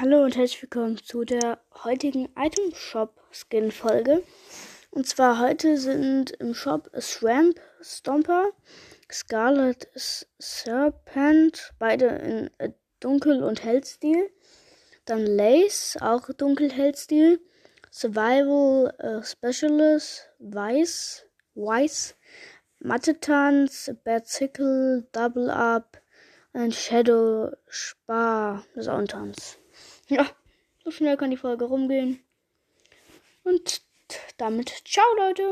Hallo und herzlich willkommen zu der heutigen Item Shop Skin Folge. Und zwar heute sind im Shop Swamp Stomper, Scarlet Serpent, beide in Dunkel- und Hellstil. Dann Lace, auch Dunkel-Hellstil. Survival äh, Specialist, Weiß, Weiß. Mathe-Tanz, Berzicle, Double Up, ein Shadow Spar, Sauntanz. Ja, so schnell kann die Folge rumgehen. Und damit ciao Leute.